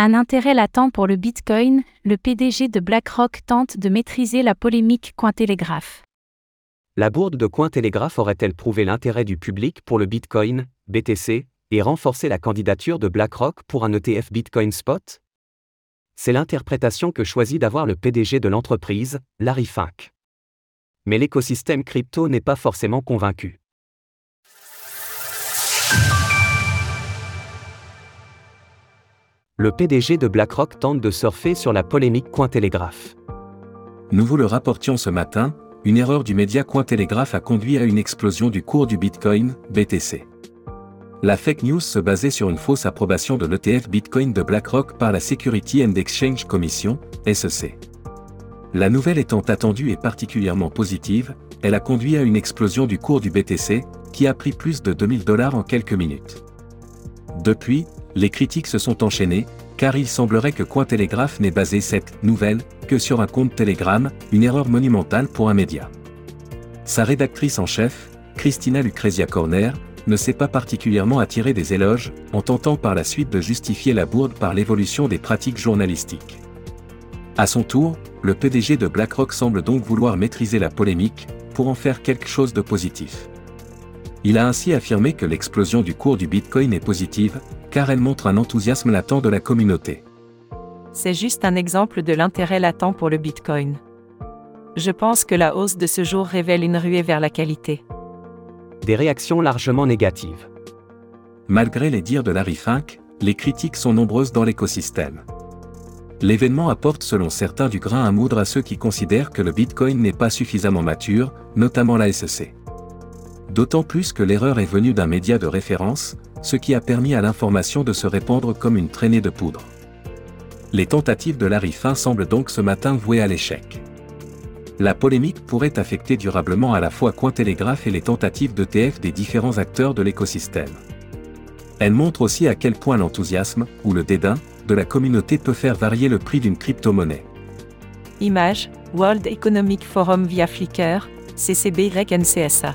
Un intérêt latent pour le Bitcoin, le PDG de BlackRock tente de maîtriser la polémique Cointelegraph. La bourde de Cointelegraph aurait-elle prouvé l'intérêt du public pour le Bitcoin, BTC, et renforcé la candidature de BlackRock pour un ETF Bitcoin Spot? C'est l'interprétation que choisit d'avoir le PDG de l'entreprise, Larry Fink. Mais l'écosystème crypto n'est pas forcément convaincu. Le PDG de BlackRock tente de surfer sur la polémique Cointelegraph. Nous vous le rapportions ce matin, une erreur du média Cointelegraph a conduit à une explosion du cours du Bitcoin, BTC. La fake news se basait sur une fausse approbation de l'ETF Bitcoin de BlackRock par la Security and Exchange Commission, SEC. La nouvelle étant attendue et particulièrement positive, elle a conduit à une explosion du cours du BTC, qui a pris plus de 2000 dollars en quelques minutes. Depuis, les critiques se sont enchaînées, car il semblerait que Cointelegraph n'ait basé cette nouvelle que sur un compte Telegram, une erreur monumentale pour un média. Sa rédactrice en chef, Christina Lucrezia Corner, ne s'est pas particulièrement attirée des éloges, en tentant par la suite de justifier la bourde par l'évolution des pratiques journalistiques. À son tour, le PDG de BlackRock semble donc vouloir maîtriser la polémique, pour en faire quelque chose de positif. Il a ainsi affirmé que l'explosion du cours du Bitcoin est positive, car elle montre un enthousiasme latent de la communauté. C'est juste un exemple de l'intérêt latent pour le Bitcoin. Je pense que la hausse de ce jour révèle une ruée vers la qualité. Des réactions largement négatives. Malgré les dires de Larry Fink, les critiques sont nombreuses dans l'écosystème. L'événement apporte selon certains du grain à moudre à ceux qui considèrent que le Bitcoin n'est pas suffisamment mature, notamment la SEC. D'autant plus que l'erreur est venue d'un média de référence, ce qui a permis à l'information de se répandre comme une traînée de poudre. Les tentatives de Larry Fink semblent donc ce matin vouées à l'échec. La polémique pourrait affecter durablement à la fois Cointelegraph et les tentatives d'ETF des différents acteurs de l'écosystème. Elle montre aussi à quel point l'enthousiasme, ou le dédain, de la communauté peut faire varier le prix d'une crypto-monnaie. Image, World Economic Forum via Flickr, CCBYNCSA.